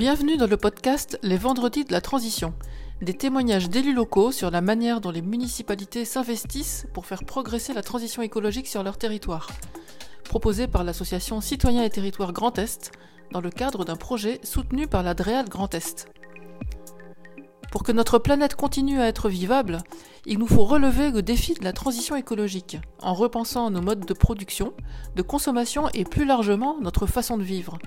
Bienvenue dans le podcast Les Vendredis de la Transition, des témoignages d'élus locaux sur la manière dont les municipalités s'investissent pour faire progresser la transition écologique sur leur territoire. Proposé par l'association Citoyens et Territoires Grand Est, dans le cadre d'un projet soutenu par la DREAL Grand Est. Pour que notre planète continue à être vivable, il nous faut relever le défi de la transition écologique, en repensant nos modes de production, de consommation et plus largement notre façon de vivre.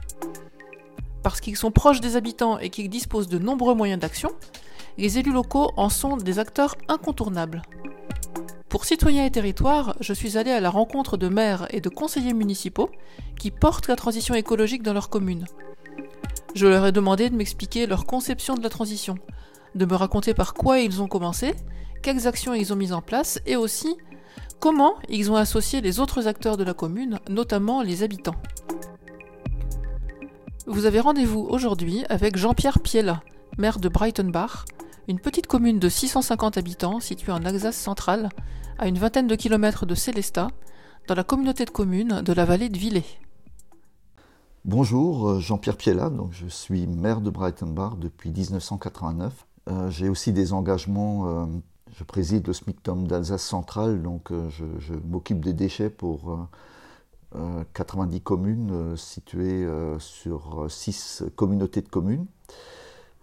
Parce qu'ils sont proches des habitants et qu'ils disposent de nombreux moyens d'action, les élus locaux en sont des acteurs incontournables. Pour Citoyens et Territoires, je suis allé à la rencontre de maires et de conseillers municipaux qui portent la transition écologique dans leur commune. Je leur ai demandé de m'expliquer leur conception de la transition, de me raconter par quoi ils ont commencé, quelles actions ils ont mises en place et aussi comment ils ont associé les autres acteurs de la commune, notamment les habitants. Vous avez rendez-vous aujourd'hui avec Jean-Pierre Piella, maire de Breitenbach, une petite commune de 650 habitants située en Alsace centrale, à une vingtaine de kilomètres de Célestat, dans la communauté de communes de la vallée de Villers. Bonjour, euh, Jean-Pierre Piella, je suis maire de Breitenbach depuis 1989. Euh, j'ai aussi des engagements, euh, je préside le SMICTOM d'Alsace centrale, donc je m'occupe des déchets pour 90 euh, communes euh, situées euh, sur 6 communautés de communes.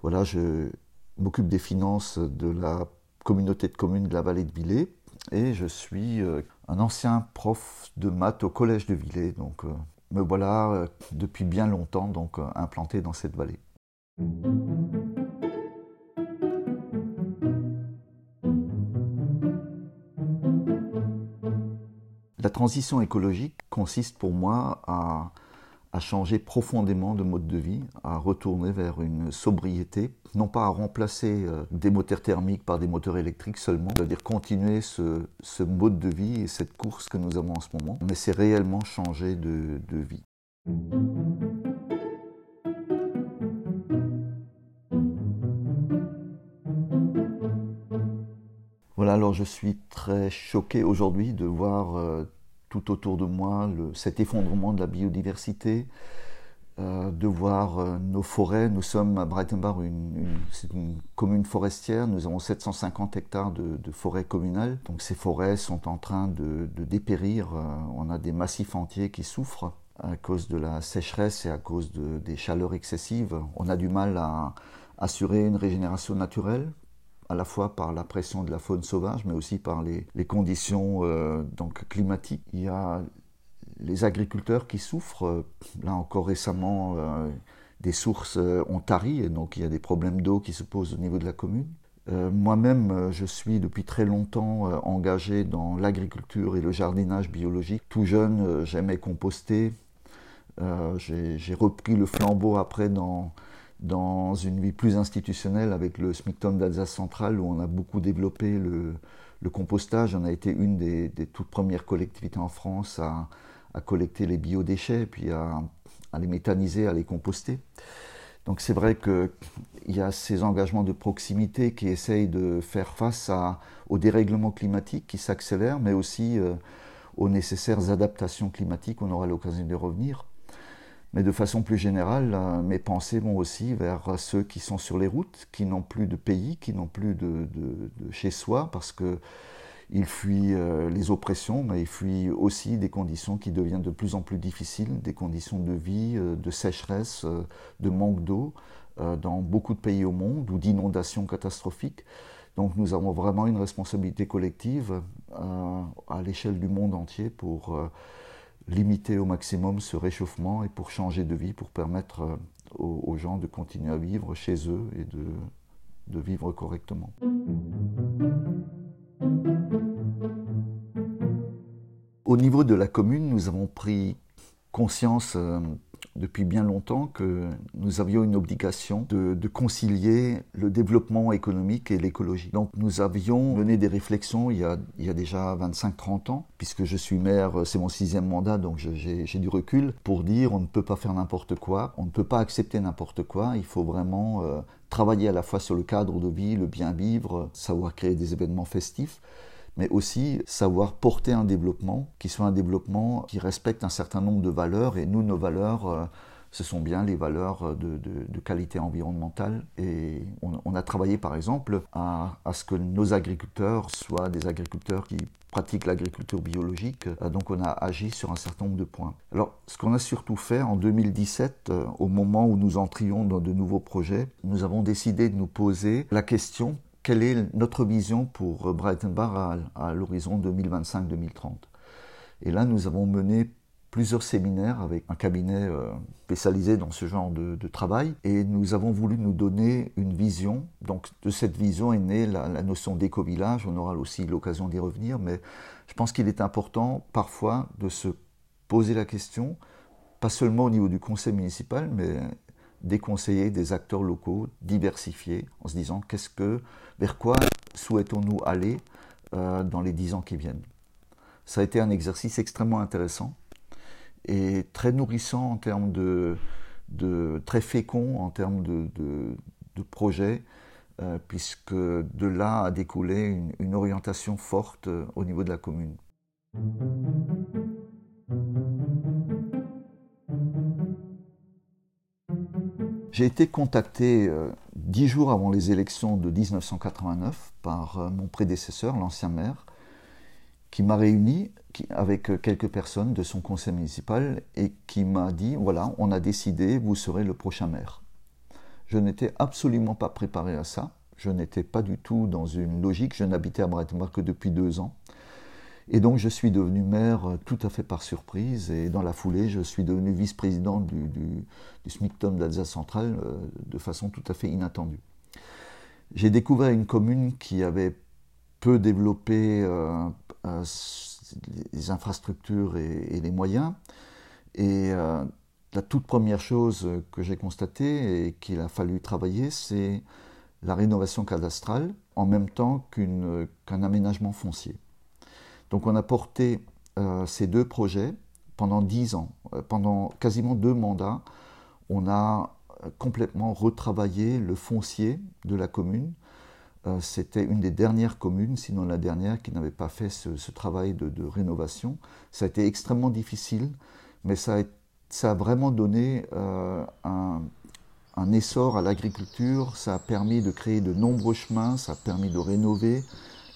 Voilà, je m'occupe des finances de la communauté de communes de la vallée de Villers et je suis un ancien prof de maths au collège de Villers. Donc me voilà depuis bien longtemps donc implanté dans cette vallée. La transition écologique consiste pour moi à, changer profondément de mode de vie, à retourner vers une sobriété, non pas à remplacer euh, des moteurs thermiques par des moteurs électriques seulement, c'est-à-dire continuer ce, mode de vie et cette course que nous avons en ce moment, mais c'est réellement changer de, de vie. Alors je suis très choqué aujourd'hui de voir euh, tout autour de moi cet effondrement de la biodiversité, euh, de voir euh, nos forêts. Nous sommes à Breitenbach, une, une, commune forestière, nous avons 750 hectares de, de forêts communales. Donc ces forêts sont en train de, dépérir, on a des massifs entiers qui souffrent à cause de la sécheresse et à cause des chaleurs excessives. On a du mal à assurer une régénération naturelle à la fois par la pression de la faune sauvage, mais aussi par les, conditions euh, donc climatiques. Il y a les agriculteurs qui souffrent. Là encore récemment, euh, des sources euh, ont tari, et donc il y a des problèmes d'eau qui se posent au niveau de la commune. Moi-même, je suis depuis très longtemps engagé dans l'agriculture et le jardinage biologique. Tout jeune, j'aimais composter. J'ai repris le flambeau après dans, dans une vie plus institutionnelle avec le SMICTOM d'Alsace centrale où on a beaucoup développé le, compostage. On a été une des, toutes premières collectivités en France à, collecter les biodéchets, puis à, les méthaniser, à les composter. Donc c'est vrai qu'il y a ces engagements de proximité qui essayent de faire face à, au dérèglement climatique qui s'accélère, mais aussi euh, aux nécessaires adaptations climatiques. On aura l'occasion de revenir. Mais de façon plus générale, euh, mes pensées vont aussi vers ceux qui sont sur les routes, qui n'ont plus de pays, qui n'ont plus de, chez soi, parce qu'ils fuient euh, les oppressions, mais ils fuient aussi des conditions qui deviennent de plus en plus difficiles, des conditions de vie, euh, de sécheresse, de manque d'eau dans beaucoup de pays au monde, ou d'inondations catastrophiques. Donc nous avons vraiment une responsabilité collective à l'échelle du monde entier pour limiter au maximum ce réchauffement et pour changer de vie, pour permettre euh, aux, gens de continuer à vivre chez eux et de, de vivre correctement. Au niveau de la commune, nous avons pris conscience euh, depuis bien longtemps que nous avions une obligation de, concilier le développement économique et l'écologie. Donc nous avions mené des réflexions il y a, déjà 25-30 ans, puisque je suis maire, c'est mon sixième mandat, donc j'ai du recul, pour dire on ne peut pas faire n'importe quoi, on ne peut pas accepter n'importe quoi, il faut vraiment euh, travailler à la fois sur le cadre de vie, le bien vivre, savoir créer des événements festifs, mais aussi savoir porter un développement qui soit un développement qui respecte un certain nombre de valeurs. Et nous, nos valeurs, euh, ce sont bien les valeurs de, qualité environnementale. Et on, a travaillé par exemple à, ce que nos agriculteurs soient des agriculteurs qui pratiquent l'agriculture biologique. Euh, donc on a agi sur un certain nombre de points. Alors ce qu'on a surtout fait en 2017, euh, au moment où nous entrions dans de nouveaux projets, nous avons décidé de nous poser la question quelle est notre vision pour Breitenbach à l'horizon 2025-2030 Et là, nous avons mené plusieurs séminaires avec un cabinet euh, spécialisé dans ce genre de, travail. Et nous avons voulu nous donner une vision. Donc de cette vision est née la, notion d'éco-village, on aura aussi l'occasion d'y revenir, mais je pense qu'il est important parfois de se poser la question, pas seulement au niveau du conseil municipal, mais des conseillers, des acteurs locaux diversifiés, en se disant qu'est-ce que, vers quoi souhaitons-nous aller euh, dans les dix ans qui viennent? Ça a été un exercice extrêmement intéressant et très nourrissant en termes de, très fécond en termes de, de, euh, puisque de là a découlé une, orientation forte euh, au niveau de la commune. J'ai été contacté euh, dix jours avant les élections de 1989 par mon prédécesseur, l'ancien maire, qui m'a réuni avec euh, quelques personnes de son conseil municipal et qui m'a dit voilà, on a décidé, vous serez le prochain maire. Je n'étais absolument pas préparé à ça. Je n'étais pas du tout dans une logique. Je n'habitais à Breitenbach que depuis deux ans. Et donc je suis devenu maire euh, tout à fait par surprise. Et dans la foulée, je suis devenu vice-président du, du, SMICTOM d'Alsace centrale euh, de façon tout à fait inattendue. J'ai découvert une commune qui avait peu développé les infrastructures et, les moyens. Et euh, la toute première chose que j'ai constatée et qu'il a fallu travailler, c'est la rénovation cadastrale en même temps qu'un aménagement foncier. Donc on a porté euh, ces deux projets pendant dix ans, euh, pendant quasiment deux mandats. On a complètement retravaillé le foncier de la commune euh, c'était une des dernières communes, sinon la dernière, qui n'avait pas fait ce, travail de, rénovation. Ça a été extrêmement difficile, mais ça a, vraiment donné euh, un, essor à l'agriculture, ça a permis de créer de nombreux chemins, ça a permis de rénover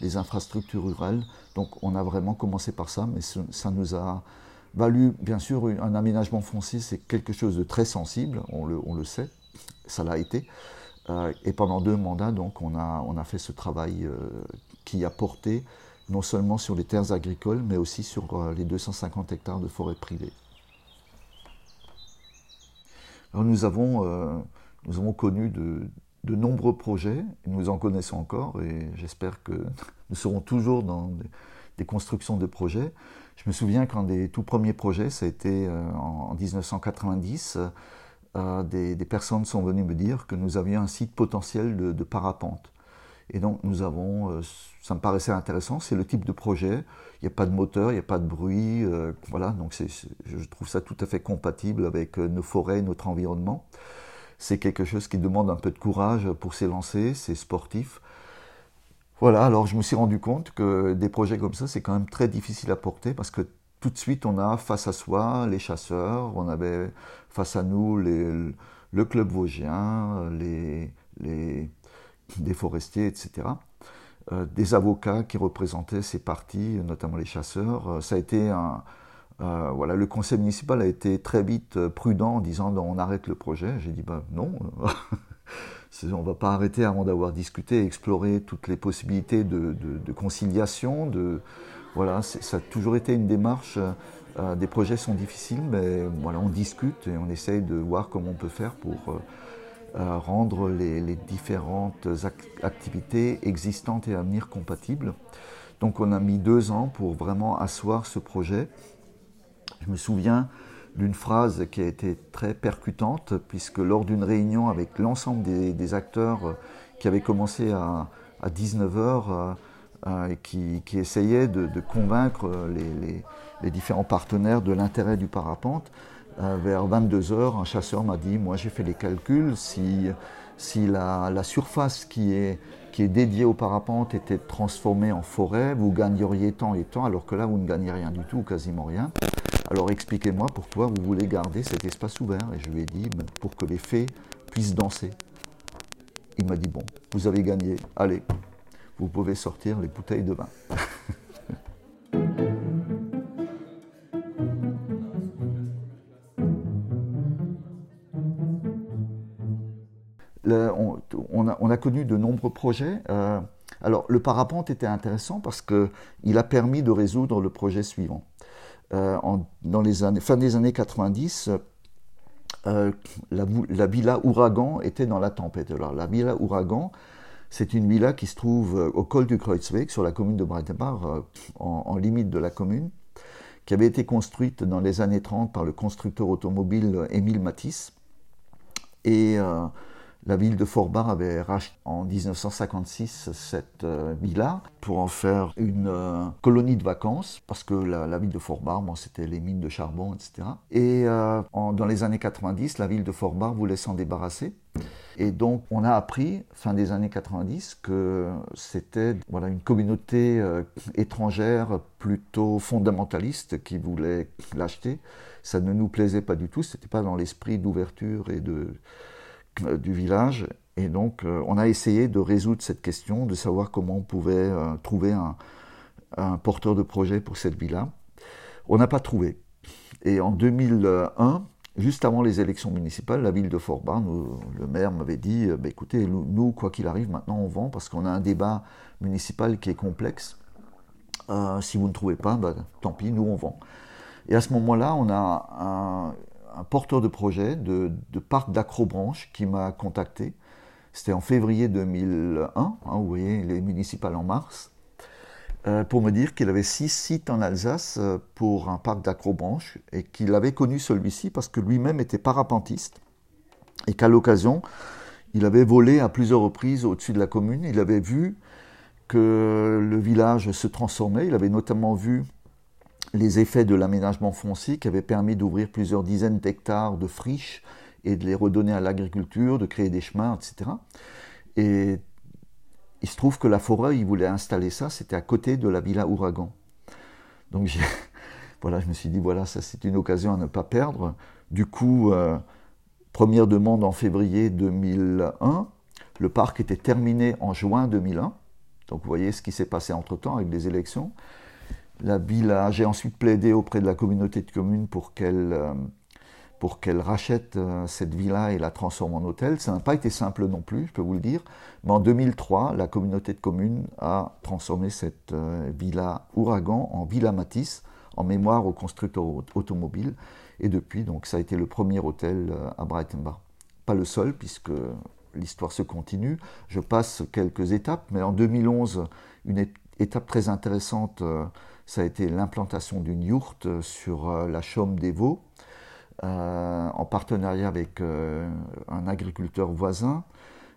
les infrastructures rurales. Donc on a vraiment commencé par ça, mais ça nous a valu, bien sûr, un aménagement foncier, c'est quelque chose de très sensible, on le sait, ça l'a été. Euh, et pendant deux mandats, donc, on a, fait ce travail euh, qui a porté non seulement sur les terres agricoles, mais aussi sur euh, les 250 hectares de forêt privée. Alors nous avons connu de, de, nombreux projets, nous en connaissons encore, et j'espère que nous serons toujours dans des, constructions de projets. Je me souviens qu'un des tout premiers projets, ça a été en 1990 des, personnes sont venues me dire que nous avions un site potentiel de, parapente. Et donc nous avons, euh, ça me paraissait intéressant, c'est le type de projet, il n'y a pas de moteur, il n'y a pas de bruit, euh, voilà, donc je trouve ça tout à fait compatible avec euh, nos forêts, notre environnement. C'est quelque chose qui demande un peu de courage pour s'élancer, c'est sportif. Voilà, alors je me suis rendu compte que des projets comme ça, c'est quand même très difficile à porter parce que tout de suite, on a face à soi les chasseurs, on avait face à nous le club vosgien, les, les, forestiers, etc. Euh, des avocats qui représentaient ces partis, notamment les chasseurs. Euh, ça a été un, euh, voilà, le conseil municipal a été très vite prudent en disant on arrête le projet. J'ai dit bah, non, on ne va pas arrêter avant d'avoir discuté, exploré toutes les possibilités de, conciliation, voilà, ça a toujours été une démarche. Euh, euh, des projets sont difficiles, mais voilà, on discute et on essaye de voir comment on peut faire pour euh, rendre les, différentes activités existantes et à venir compatibles. Donc on a mis deux ans pour vraiment asseoir ce projet. Je me souviens d'une phrase qui a été très percutante, puisque lors d'une réunion avec l'ensemble des, acteurs qui avaient commencé à, à 19h, euh, qui, qui, essayait de, convaincre les, différents partenaires de l'intérêt du parapente. Euh, vers 22 heures, un chasseur m'a dit, moi j'ai fait les calculs, si, si la, surface qui est, qui est dédiée au parapente était transformée en forêt, vous gagneriez tant et tant, alors que là vous ne gagnez rien du tout, quasiment rien. Alors expliquez-moi pourquoi vous voulez garder cet espace ouvert. Et je lui ai dit, pour que les fées puissent danser. Il m'a dit, bon, vous avez gagné, allez, vous pouvez sortir les bouteilles de vin. on, a, connu de nombreux projets. Euh, alors, le parapente était intéressant parce qu'il a permis de résoudre le projet suivant. Euh, dans les années, fin des années 90, euh, la, villa Ouragan était dans la tempête. Alors, la villa Ouragan, c'est une villa qui se trouve au col du Kreuzweg, sur la commune de Breitenbach, en, limite de la commune, qui avait été construite dans les années 30 par le constructeur automobile Émile Matisse. La ville de Forbach avait racheté en 1956 cette euh, villa pour en faire une euh, colonie de vacances, parce que la, ville de Forbach, c'était les mines de charbon, etc. Et euh, dans les années 90, la ville de Forbach voulait s'en débarrasser. Et donc, on a appris, fin des années 90, que c'était voilà, une communauté étrangère plutôt fondamentaliste qui voulait l'acheter. Ça ne nous plaisait pas du tout, c'était pas dans l'esprit d'ouverture et de euh, du village. Et donc, euh, on a essayé de résoudre cette question, de savoir comment on pouvait euh, trouver un, porteur de projet pour cette villa. On n'a pas trouvé. Et en 2001, juste avant les élections municipales, la ville de Forbach, le maire m'avait dit bah, écoutez, nous, quoi qu'il arrive, maintenant on vend parce qu'on a un débat municipal qui est complexe. si vous ne trouvez pas, bah, tant pis, nous on vend. Et à ce moment-là, on a un, un porteur de projet de, parc d'acrobranche qui m'a contacté. C'était en février 2001, hein, vous voyez, les municipales en mars, euh, pour me dire qu'il avait six sites en Alsace euh, pour un parc d'acrobranche et qu'il avait connu celui-ci parce que lui-même était parapentiste et qu'à l'occasion, il avait volé à plusieurs reprises au-dessus de la commune. Il avait vu que le village se transformait. Il avait notamment vu les effets de l'aménagement foncier qui avait permis d'ouvrir plusieurs dizaines d'hectares de friches et de les redonner à l'agriculture, de créer des chemins, etc. Et il se trouve que la forêt, il voulait installer ça, c'était à côté de la villa Ouragan. Donc voilà, je me suis dit, voilà, ça c'est une occasion à ne pas perdre. Du coup, euh, première demande en février 2001, le parc était terminé en juin 2001. Donc vous voyez ce qui s'est passé entre-temps avec les élections la villa. J'ai ensuite plaidé auprès de la communauté de communes pour qu'elle euh, rachète euh, cette villa et la transforme en hôtel. Ça n'a pas été simple non plus, je peux vous le dire. Mais en 2003, la communauté de communes a transformé cette euh, villa Ouragan en villa Matisse, en mémoire au constructeur automobile. Et depuis, donc, ça a été le premier hôtel à Breitenbach. Pas le seul, puisque l'histoire se continue. Je passe quelques étapes, mais en 2011, une étape très intéressante ça a été l'implantation d'une yourte sur euh, la Chaume des Vaux, euh, en partenariat avec euh, un agriculteur voisin.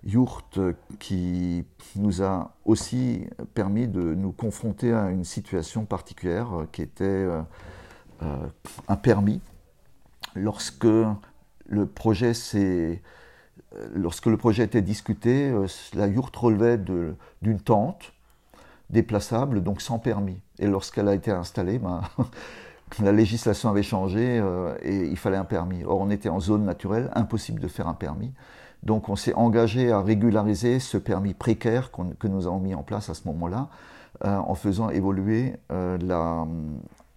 Yourte qui nous a aussi permis de nous confronter à une situation particulière qui était un permis. Lorsque le projet lorsque le projet était discuté, la yourte relevait d'une tente déplaçable, donc sans permis. Et lorsqu'elle a été installée, ben, la législation avait changé euh, et il fallait un permis. Or, on était en zone naturelle, impossible de faire un permis. Donc, on s'est engagé à régulariser ce permis précaire que nous avons mis en place à ce moment-là, euh, en faisant évoluer euh, la,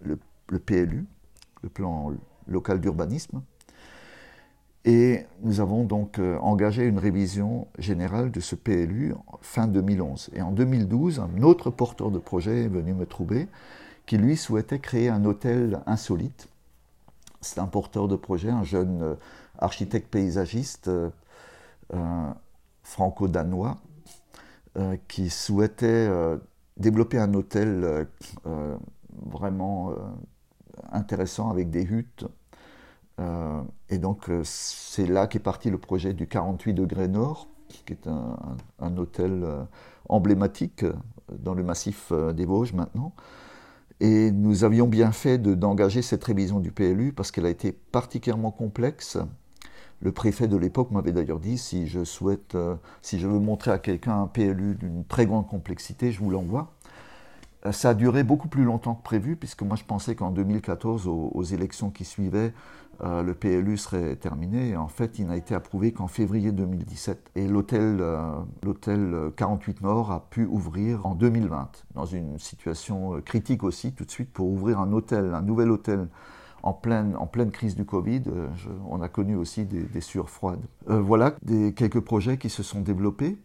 le, PLU, le plan local d'urbanisme, et nous avons donc euh, engagé une révision générale de ce PLU fin 2011. Et en 2012, un autre porteur de projet est venu me trouver qui lui souhaitait créer un hôtel insolite. C'est un porteur de projet, un jeune euh, architecte paysagiste euh, franco-danois qui souhaitait développer un hôtel vraiment intéressant avec des huttes euh, et donc, euh, c'est là qu'est parti le projet du 48 degrés nord, qui est un, hôtel euh, emblématique dans le massif des Vosges maintenant. Et nous avions bien fait d'engager cette révision du PLU parce qu'elle a été particulièrement complexe. Le préfet de l'époque m'avait d'ailleurs dit si je souhaite, si je veux montrer à quelqu'un un PLU d'une très grande complexité, je vous l'envoie. Ça a duré beaucoup plus longtemps que prévu, puisque moi je pensais qu'en 2014, aux, élections qui suivaient, euh, le PLU serait terminé. En fait, il n'a été approuvé qu'en février 2017. Et l'hôtel euh, l'hôtel 48 Nord a pu ouvrir en 2020, dans une situation euh, critique aussi, tout de suite, pour ouvrir un hôtel, un nouvel hôtel en pleine, en pleine crise du Covid. on a connu aussi des, des sueurs froides. voilà quelques projets qui se sont développés.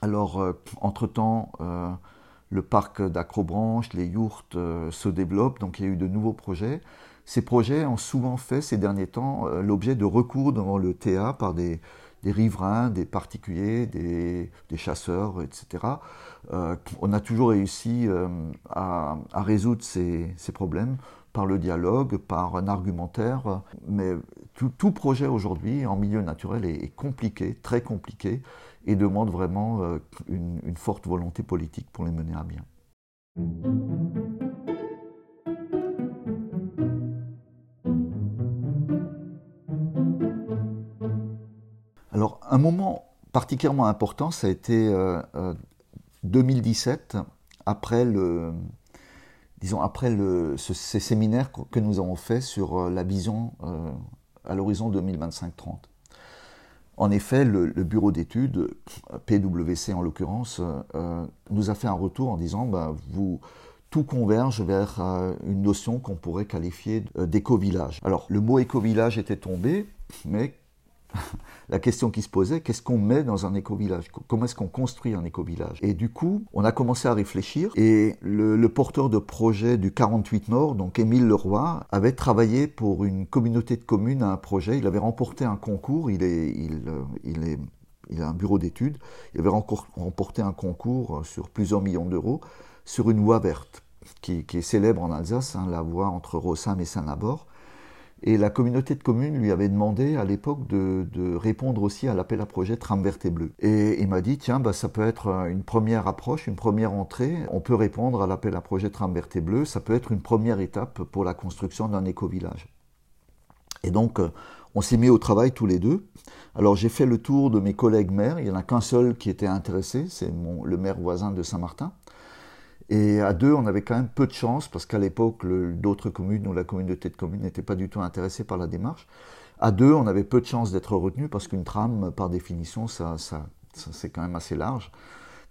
Alors, entre-temps, le parc d'Acrobranche, les yourtes se développent, donc il y a eu de nouveaux projets. Ces projets ont souvent fait ces derniers temps euh, l'objet de recours devant le TA par des, riverains, des particuliers, des, chasseurs, etc. Euh, on a toujours réussi euh, à, résoudre ces, problèmes par le dialogue, par un argumentaire, mais tout, projet aujourd'hui en milieu naturel est, compliqué, très compliqué, et demande vraiment une forte volonté politique pour les mener à bien. Alors, un moment particulièrement important, ça a été 2017, euh, euh, après le, disons après le, ces séminaires que nous avons faits sur euh, la vision à l'horizon 2025-30. En effet, le, bureau d'études, PwC en l'occurrence, nous a fait un retour en disant ben, vous, tout converge vers une notion qu'on pourrait qualifier d'éco-village. Alors, le mot éco-village était tombé, mais la question qui se posait, qu'est-ce qu'on met dans un éco-village? Comment est-ce qu'on construit un éco-village? Et du coup, on a commencé à réfléchir et le, porteur de projet du 48 Nord, donc Émile Leroy, avait travaillé pour une communauté de communes à un projet. Il avait remporté un concours, il, est, il, euh, est, il a un bureau d'études, il avait remporté un concours sur plusieurs millions d'euros sur une voie verte qui, est célèbre en Alsace, hein, la voie entre Rossam et Saint-Labor. Et la communauté de communes lui avait demandé à l'époque de, répondre aussi à l'appel à projet Tram vert et bleu. Et il m'a dit, tiens, bah, ça peut être une première approche, une première entrée. On peut répondre à l'appel à projet Tram vert et bleu. Ça peut être une première étape pour la construction d'un éco-village. Et donc, euh, on s'est mis au travail tous les deux. Alors, j'ai fait le tour de mes collègues maires. Il n'y en a qu'un seul qui était intéressé, c'est le maire voisin de Saint-Martin. Et à deux, on avait quand même peu de chance, parce qu'à l'époque, d'autres communes ou la communauté de communes n'étaient pas du tout intéressées par la démarche. À deux, on avait peu de chance d'être retenu, parce qu'une trame, par définition, c'est quand même assez large.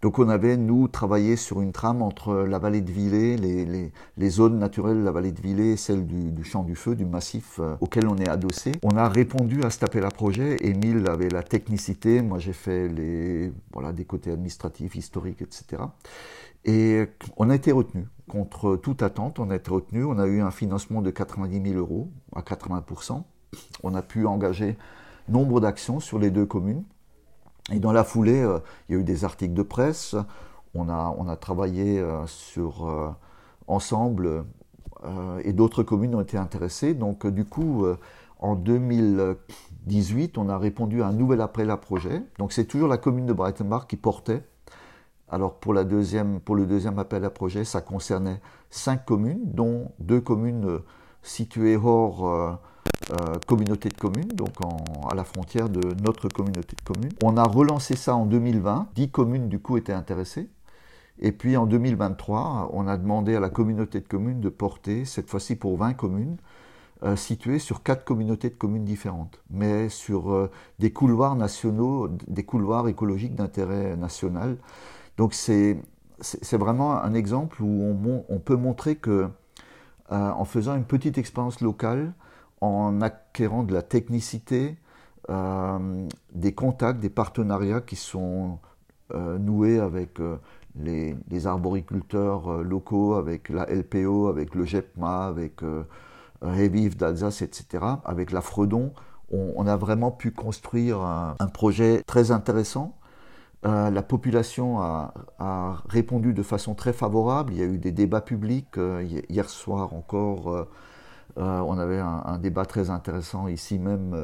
Donc on avait, nous, travaillé sur une trame entre la vallée de Villers, les, les, les zones naturelles de la vallée de Villers et celle du, du, champ du feu, du massif euh, auquel on est adossé. On a répondu à cet appel à projet. Émile avait la technicité, moi j'ai fait les, voilà, des côtés administratifs, historiques, etc. Et on a été retenu. Contre toute attente, on a été retenu. On a eu un financement de 90 000 euros à 80% On a pu engager nombre d'actions sur les deux communes. Et dans la foulée, euh, il y a eu des articles de presse. On a, on a travaillé euh, sur euh, ensemble et d'autres communes ont été intéressées. Donc du coup, en 2018, on a répondu à un nouvel appel à projet. Donc c'est toujours la commune de Breitenbach qui portait alors pour, la deuxième, pour le deuxième appel à projet, ça concernait cinq communes, dont deux communes situées hors euh, euh, communauté de communes, donc à la frontière de notre communauté de communes. On a relancé ça en 2020, dix communes du coup étaient intéressées. Et puis en 2023, on a demandé à la communauté de communes de porter, cette fois-ci pour 20 communes, situées sur quatre communautés de communes différentes, mais sur des couloirs nationaux, des couloirs écologiques d'intérêt national. Donc c'est vraiment un exemple où on, peut montrer que euh, en faisant une petite expérience locale, en acquérant de la technicité, euh, des contacts, des partenariats qui sont euh, noués avec les, arboriculteurs locaux, avec la LPO, avec le GEPMA, avec Revive d'Alsace, etc., avec la Fredon, on, a vraiment pu construire un projet très intéressant euh, la population a, répondu de façon très favorable. Il y a eu des débats publics. Euh, hier soir encore, euh, on avait un, débat très intéressant ici même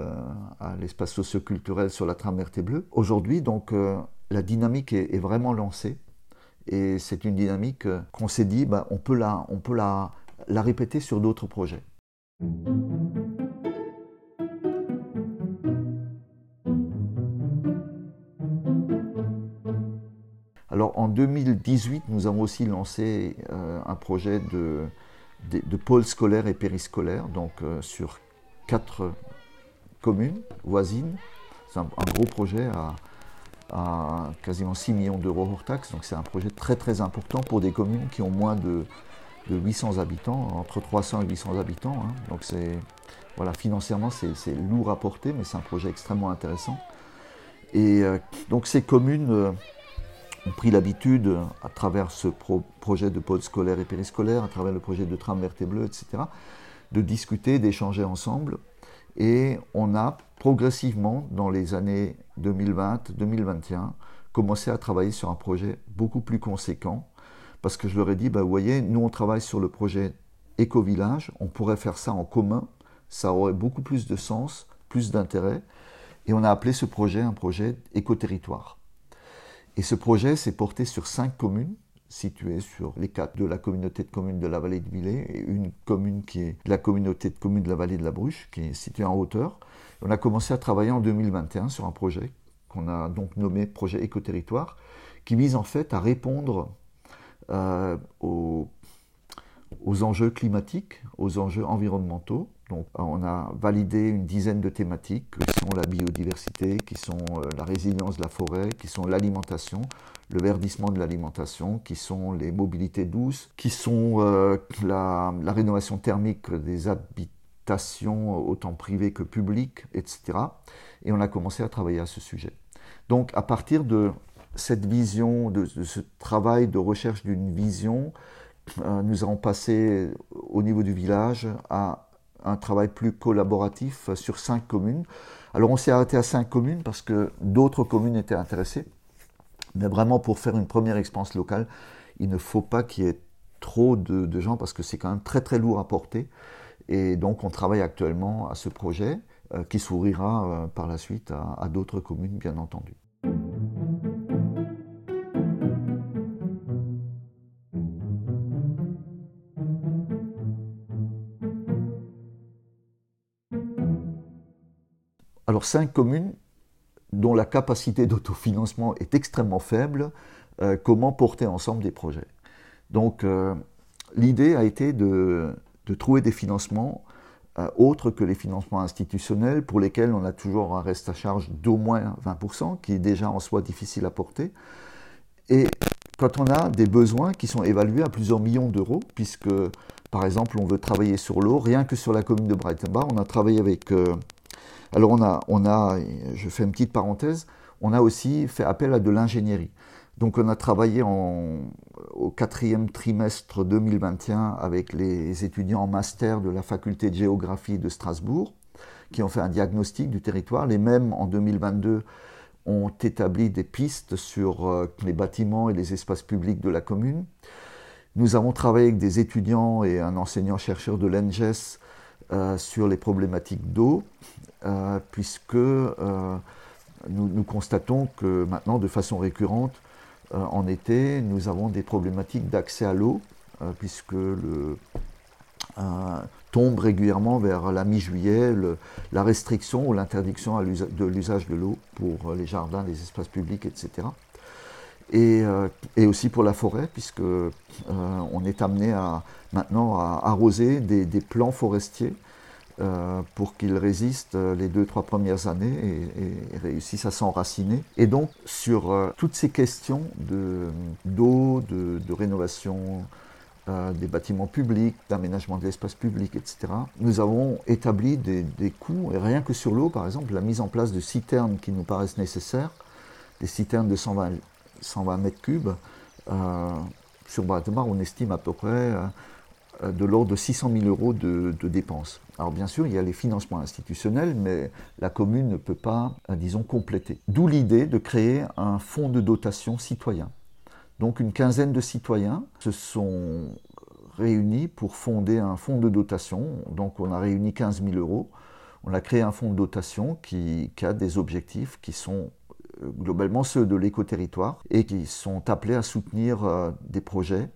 à l'espace socioculturel sur la trame verte et bleue. Aujourd'hui, donc, la dynamique est, vraiment lancée. Et c'est une dynamique qu'on s'est dit, bah, on peut la, on peut la, la répéter sur d'autres projets. Alors en 2018, nous avons aussi lancé un projet de, de, pôle scolaire et périscolaire, donc sur quatre communes voisines. C'est un, gros projet à, à quasiment 6 millions d'euros hors taxe, donc c'est un projet très très important pour des communes qui ont moins de, de 800 habitants, entre 300 et 800 habitants. Hein. Donc c'est voilà, financièrement c'est lourd à porter, mais c'est un projet extrêmement intéressant. Et euh, donc ces communes euh, ont pris l'habitude, à travers ce projet de pôle scolaire et périscolaire, à travers le projet de tram vert et bleu, etc., de discuter, d'échanger ensemble. Et on a progressivement, dans les années 2020-2021, commencé à travailler sur un projet beaucoup plus conséquent parce que je leur ai dit, bah, vous voyez, nous on travaille sur le projet Éco-Village, on pourrait faire ça en commun, ça aurait beaucoup plus de sens, plus d'intérêt, et on a appelé ce projet un projet Éco-Territoire. Et ce projet s'est porté sur cinq communes situées sur les quatre de la communauté de communes de la vallée de Villers et une commune qui est la communauté de communes de la vallée de la Bruche, qui est située en hauteur. On a commencé à travailler en 2021 sur un projet qu'on a donc nommé projet Éco-Territoire, qui vise en fait à répondre euh, aux, enjeux climatiques, aux enjeux environnementaux. Donc, on a validé une dizaine de thématiques qui sont la biodiversité, qui sont euh, la résilience de la forêt, qui sont l'alimentation, le verdissement de l'alimentation, qui sont les mobilités douces, qui sont euh, la, rénovation thermique des habitations, autant privées que publiques, etc. Et on a commencé à travailler à ce sujet. Donc, à partir de cette vision, de, ce travail de recherche d'une vision, euh, nous avons passé au niveau du village à un travail plus collaboratif sur cinq communes. Alors on s'est arrêté à cinq communes parce que d'autres communes étaient intéressées. Mais vraiment pour faire une première expérience locale, il ne faut pas qu'il y ait trop de, gens parce que c'est quand même très très lourd à porter. Et donc on travaille actuellement à ce projet euh, qui s'ouvrira euh, par la suite à d'autres communes bien entendu. Alors cinq communes dont la capacité d'autofinancement est extrêmement faible, euh, comment porter ensemble des projets? Donc euh, l'idée a été de, trouver des financements euh, autres que les financements institutionnels pour lesquels on a toujours un reste à charge d'au moins 20%, qui est déjà en soi difficile à porter. Et quand on a des besoins qui sont évalués à plusieurs millions d'euros, puisque par exemple on veut travailler sur l'eau, rien que sur la commune de Breitenbach, on a travaillé avec alors on a, je fais une petite parenthèse, on a aussi fait appel à de l'ingénierie. Donc on a travaillé au quatrième trimestre 2021 avec les étudiants en master de la faculté de géographie de Strasbourg qui ont fait un diagnostic du territoire. Les mêmes en 2022 ont établi des pistes sur euh, les bâtiments et les espaces publics de la commune. Nous avons travaillé avec des étudiants et un enseignant-chercheur de l'ENGES euh, sur les problématiques d'eau, puisque euh, nous, constatons que maintenant, de façon récurrente, en été, nous avons des problématiques d'accès à l'eau, puisque le, tombe régulièrement vers la mi-juillet la restriction ou l'interdiction de l'usage de l'eau pour les jardins, les espaces publics, etc. Euh, et, aussi pour la forêt, puisque euh, on est amené à, maintenant à arroser des, plants forestiers euh, pour qu'ils résistent les deux, trois premières années et, réussissent à s'enraciner. Et donc, sur toutes ces questions d'eau, de, de, rénovation des bâtiments publics, d'aménagement de l'espace public, etc., nous avons établi des, coûts, et rien que sur l'eau, par exemple, la mise en place de citernes qui nous paraissent nécessaires, des citernes de 120 120 mètres cubes. Euh, sur Bratemar, on estime à peu près euh, de l'ordre de 600 000 euros de, dépenses. Alors bien sûr, il y a les financements institutionnels, mais la commune ne peut pas, euh, disons, compléter. D'où l'idée de créer un fonds de dotation citoyen. Donc une quinzaine de citoyens se sont réunis pour fonder un fonds de dotation. Donc on a réuni 15 000 euros. On a créé un fonds de dotation qui, qui a des objectifs qui sont globalement ceux de l'éco-territoire, et qui sont appelés à soutenir euh, des projets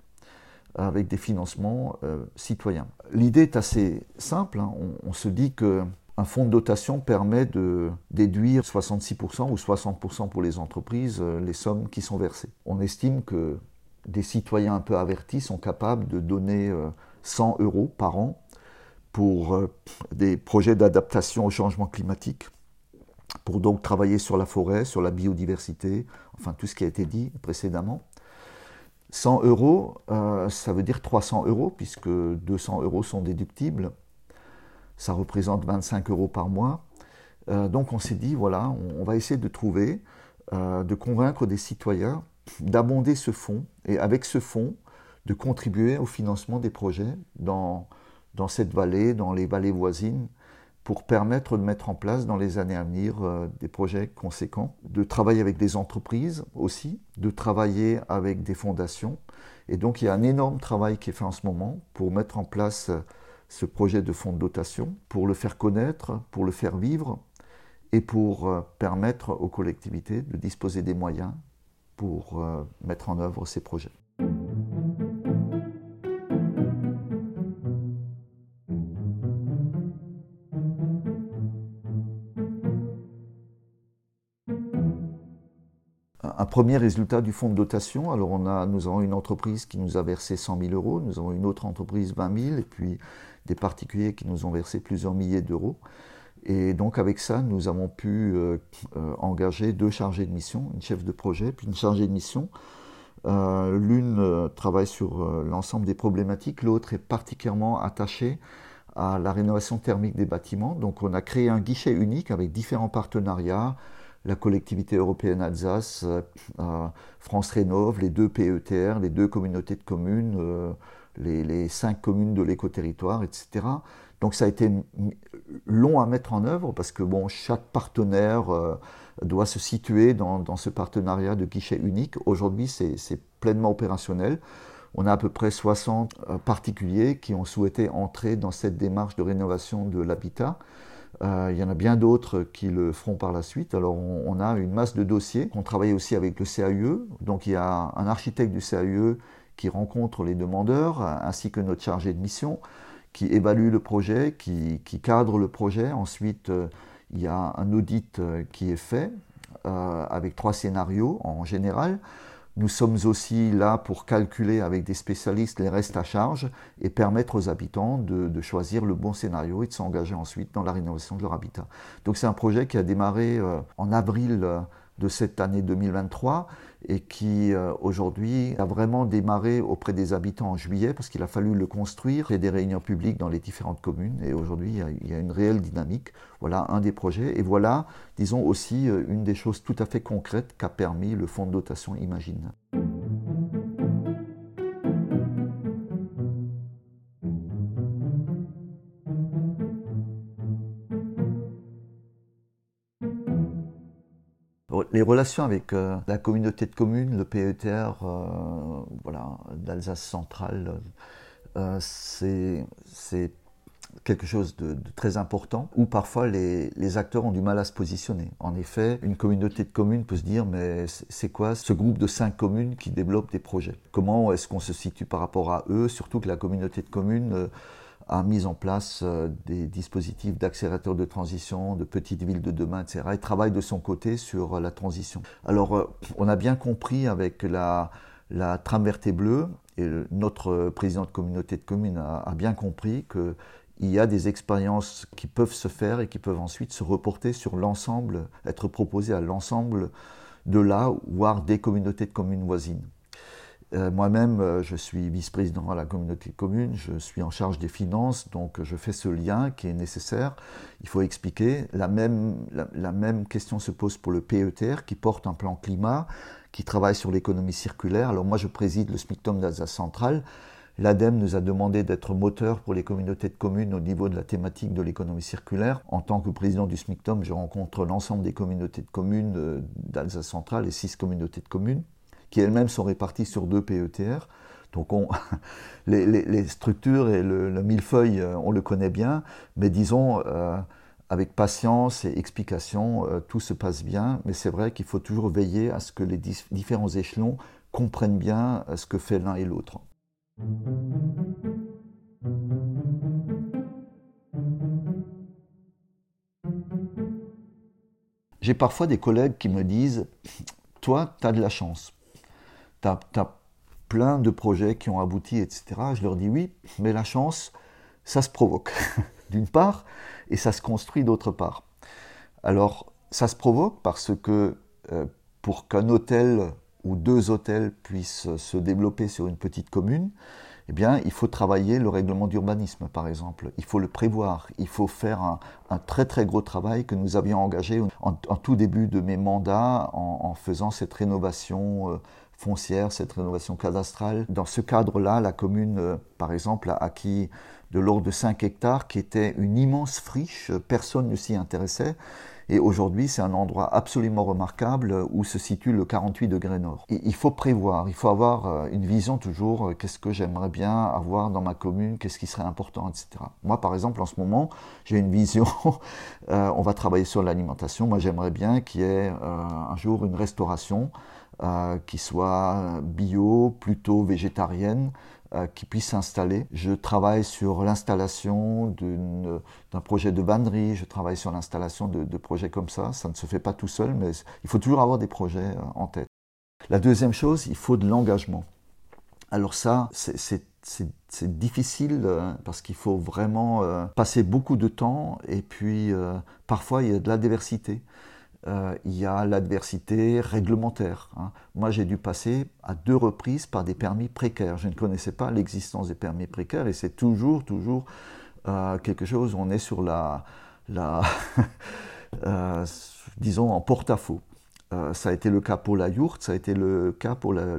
avec des financements euh, citoyens. L'idée est assez simple, hein. on, se dit que Un fonds de dotation permet de déduire 66% ou 60% pour les entreprises euh, les sommes qui sont versées. On estime que des citoyens un peu avertis sont capables de donner 100 euh, euros par an pour des projets d'adaptation au changement climatique, pour donc travailler sur la forêt, sur la biodiversité, enfin tout ce qui a été dit précédemment. 100 euros, euh, ça veut dire 300 euros, puisque 200 euros sont déductibles. Ça représente 25 euros par mois. Euh, donc on s'est dit, voilà, on, va essayer de trouver, de convaincre des citoyens d'abonder ce fonds, et avec ce fonds, de contribuer au financement des projets dans cette vallée, dans les vallées voisines, pour permettre de mettre en place dans les années à venir euh, des projets conséquents, de travailler avec des entreprises aussi, de travailler avec des fondations. Et donc il y a un énorme travail qui est fait en ce moment pour mettre en place euh, ce projet de fonds de dotation, pour le faire connaître, pour le faire vivre et pour euh, permettre aux collectivités de disposer des moyens pour mettre en œuvre ces projets. Premier résultat du fonds de dotation. Alors on a, nous avons une entreprise qui nous a versé 100 000 euros, nous avons une autre entreprise 20 000 et puis des particuliers qui nous ont versé plusieurs milliers d'euros. Et donc avec ça, nous avons pu euh, euh, engager deux chargés de mission, une chef de projet puis une chargée de mission. Euh, l'une travaille sur l'ensemble des problématiques, l'autre est particulièrement attachée à la rénovation thermique des bâtiments. Donc on a créé un guichet unique avec différents partenariats la collectivité européenne Alsace, euh, France Rénov, les deux PETR, les deux communautés de communes, euh, les, cinq communes de l'éco-territoire, etc. Donc ça a été long à mettre en œuvre parce que bon, chaque partenaire euh, doit se situer dans, ce partenariat de guichet unique. Aujourd'hui, c'est pleinement opérationnel. On a à peu près 60 particuliers qui ont souhaité entrer dans cette démarche de rénovation de l'habitat. Euh, il y en a bien d'autres qui le feront par la suite. Alors on, a une masse de dossiers. On travaille aussi avec le CAUE. Donc il y a un architecte du CAUE qui rencontre les demandeurs, ainsi que notre chargé de mission, qui évalue le projet, qui, cadre le projet. Ensuite, euh, il y a un audit euh, qui est fait avec trois scénarios en général. Nous sommes aussi là pour calculer avec des spécialistes les restes à charge et permettre aux habitants de, choisir le bon scénario et de s'engager ensuite dans la rénovation de leur habitat. Donc c'est un projet qui a démarré euh, en avril euh, de cette année 2023 et qui euh, aujourd'hui a vraiment démarré auprès des habitants en juillet parce qu'il a fallu le construire et des réunions publiques dans les différentes communes et aujourd'hui il, y a une réelle dynamique. Voilà un des projets et voilà, disons aussi, euh, une des choses tout à fait concrètes qu'a permis le fonds de dotation Imagine. Les relations avec euh, la communauté de communes, le PETR, euh, voilà, d'Alsace centrale, euh, c'est quelque chose de, très important où parfois les, les, acteurs ont du mal à se positionner. En effet, une communauté de communes peut se dire mais c'est quoi ce groupe de cinq communes qui développent des projets? Comment est-ce qu'on se situe par rapport à eux? Surtout que la communauté de communes a mis en place euh, des dispositifs d'accélérateur de transition, de petites villes de demain, etc. Il travaille de son côté sur euh, la transition. Alors, euh, on a bien compris avec la, la trame verte et bleue, et notre président de communauté de communes a, bien compris que il y a des expériences qui peuvent se faire et qui peuvent ensuite se reporter sur l'ensemble, être proposées à l'ensemble de là, voire des communautés de communes voisines. Euh, moi-même, euh, je suis vice-président à la communauté commune, je suis en charge des finances, donc je fais ce lien qui est nécessaire. Il faut expliquer. La même, la, même question se pose pour le PETR qui porte un plan climat, qui travaille sur l'économie circulaire. Alors moi, je préside le SMICTOM d'Alsace centrale. L'ADEME nous a demandé d'être moteur pour les communautés de communes au niveau de la thématique de l'économie circulaire. En tant que président du SMICTOM, je rencontre l'ensemble des communautés de communes euh, d'Alsace centrale et six communautés de communes qui elles-mêmes sont réparties sur deux PETR. Donc on, les, structures et le, millefeuille, euh, on le connaît bien, mais disons, euh, avec patience et explication, euh, tout se passe bien, mais c'est vrai qu'il faut toujours veiller à ce que les différents échelons comprennent bien ce que fait l'un et l'autre. J'ai parfois des collègues qui me disent, toi, tu as de la chance. Tu as, plein de projets qui ont abouti, etc. Je leur dis oui, mais la chance, ça se provoque, d'une part, et ça se construit d'autre part. Alors, ça se provoque parce que euh, pour qu'un hôtel ou deux hôtels puissent se développer sur une petite commune, eh bien, il faut travailler le règlement d'urbanisme, par exemple. Il faut le prévoir. Il faut faire un, très très gros travail que nous avions engagé en, tout début de mes mandats en, faisant cette rénovation euh, foncière, cette rénovation cadastrale. Dans ce cadre-là, la commune, euh, par exemple, a acquis de l'ordre de 5 hectares, qui était une immense friche. Personne ne s'y intéressait. Et aujourd'hui, c'est un endroit absolument remarquable où se situe le 48 degrés nord. il faut prévoir, il faut avoir euh, une vision toujours, euh, qu'est-ce que j'aimerais bien avoir dans ma commune, qu'est-ce qui serait important, etc. Moi, par exemple, en ce moment, j'ai une vision, euh, on va travailler sur l'alimentation. Moi, j'aimerais bien qu'il y ait un jour une restauration qui soit bio, plutôt végétarienne, euh, qui puisse s'installer. Je travaille sur l'installation d'un projet de vannerie, je travaille sur l'installation de, projets comme ça. Ça ne se fait pas tout seul, mais il faut toujours avoir des projets euh, en tête. La deuxième chose, il faut de l'engagement. Alors ça, c'est difficile euh, parce qu'il faut vraiment passer beaucoup de temps et puis parfois il y a de la diversité. Euh, il y a l'adversité réglementaire. Hein. Moi, j'ai dû passer à deux reprises par des permis précaires. Je ne connaissais pas l'existence des permis précaires et c'est toujours, toujours euh, quelque chose, on est sur la, euh, disons, en porte-à-faux. ça a été le cas pour la yourte, ça a été le cas pour la,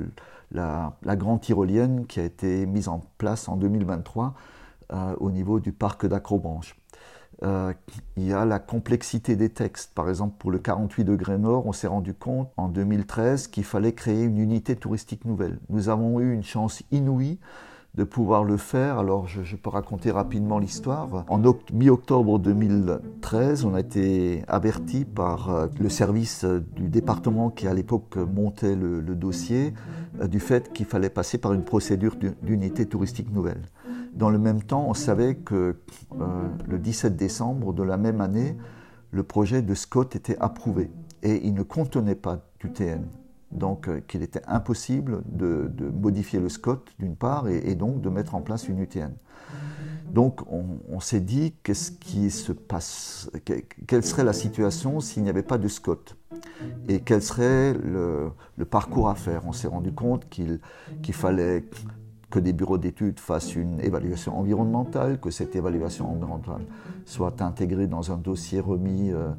la, la grande tyrolienne qui a été mise en place en 2023 au niveau du parc d'Acrobranche. Euh, il y a la complexité des textes. Par exemple, pour le 48 degrés nord, on s'est rendu compte en 2013 qu'il fallait créer une unité touristique nouvelle. Nous avons eu une chance inouïe de pouvoir le faire. Alors, je, peux raconter rapidement l'histoire. En mi-octobre 2013, on a été averti par euh, le service du département qui, à l'époque, montait le, dossier, euh, du fait qu'il fallait passer par une procédure d'unité touristique nouvelle. Dans le même temps, on savait que euh, le 17 décembre de la même année, le projet de Scott était approuvé et il ne contenait pas d'UTN. Donc euh, qu'il était impossible de, modifier le Scott d'une part et, donc de mettre en place une UTN. Donc on, s'est dit qu'est-ce qui se passe, quelle serait la situation s'il n'y avait pas de Scott et quel serait le, parcours à faire. On s'est rendu compte qu'il fallait que des bureaux d'études fassent une évaluation environnementale, que cette évaluation environnementale soit intégrée dans un dossier remis euh,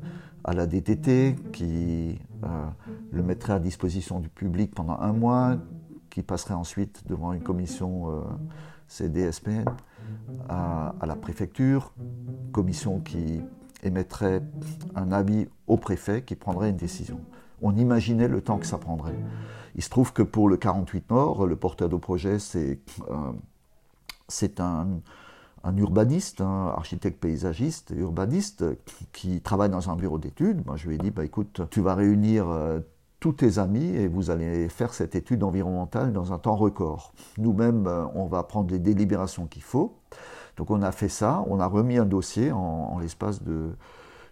à la DTT, qui euh, le mettrait à disposition du public pendant un mois, qui passerait ensuite devant une commission euh, CDSP à, à la préfecture, commission qui émettrait un avis au préfet qui prendrait une décision. On imaginait le temps que ça prendrait. Il se trouve que pour le 48 Nord, le porteur de projet, c'est euh, un, urbaniste, un architecte paysagiste, urbaniste, qui travaille dans un bureau d'études. Moi, je lui ai dit, bah, écoute, tu vas réunir euh, tous tes amis et vous allez faire cette étude environnementale dans un temps record. Nous-mêmes, euh, on va prendre les délibérations qu'il faut. Donc on a fait ça, on a remis un dossier en l'espace de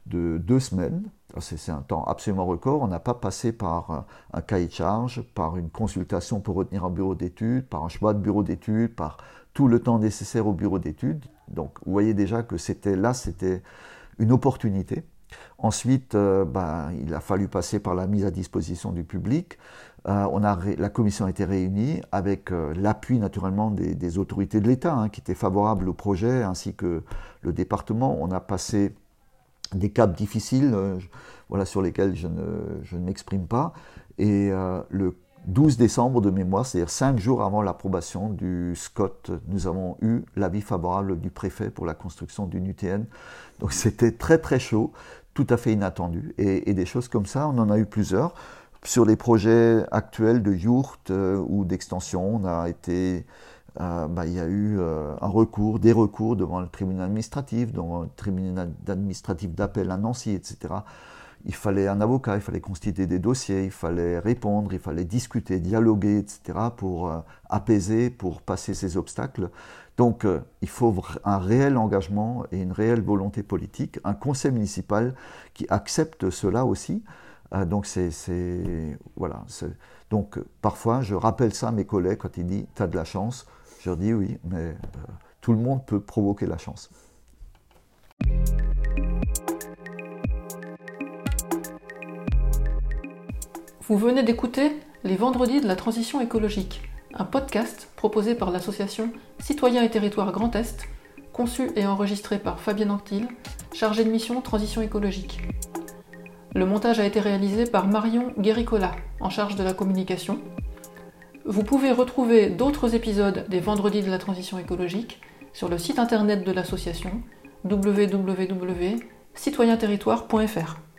de deux semaines. C'est un temps absolument record. On n'a pas passé par un cahier de charge, par une consultation pour retenir un bureau d'études, par un choix de bureau d'études, par tout le temps nécessaire au bureau d'études. Donc vous voyez déjà que c'était là, c'était une opportunité. Ensuite, euh, ben, il a fallu passer par la mise à disposition du public. Euh, on a la commission a été réunie avec euh, l'appui naturellement des, autorités de l'État hein, qui étaient favorables au projet ainsi que le département. On a passé des caps difficiles euh, voilà, sur lesquels je ne, je ne m'exprime pas. Et euh, le 12 décembre de mémoire, c'est-à-dire cinq jours avant l'approbation du SCOT, nous avons eu l'avis favorable du préfet pour la construction d'une UTN. Donc c'était très très chaud, tout à fait inattendu. Et, des choses comme ça, on en a eu plusieurs. Sur les projets actuels de yourte euh, ou d'extension, on a été euh, bah, il y a eu euh, un recours, des recours devant le tribunal administratif, devant le tribunal administratif d'appel à Nancy, etc. Il fallait un avocat, il fallait constituer des dossiers, il fallait répondre, il fallait discuter, dialoguer, etc. pour euh, apaiser, pour passer ces obstacles. Donc il faut un réel engagement et une réelle volonté politique, un conseil municipal qui accepte cela aussi. Donc c'est voilà. Donc parfois je rappelle ça à mes collègues quand ils disent tu as de la chance. Je dis oui, mais euh, tout le monde peut provoquer la chance. Vous venez d'écouter Les Vendredis de la Transition écologique, un podcast proposé par l'association Citoyens et Territoires Grand Est, conçu et enregistré par Fabienne Anctil, chargé de mission Transition écologique. Le montage a été réalisé par Marion Guéricola, en charge de la communication. Vous pouvez retrouver d'autres épisodes des Vendredis de la Transition écologique sur le site internet de l'association www.citoyenterritoire.fr.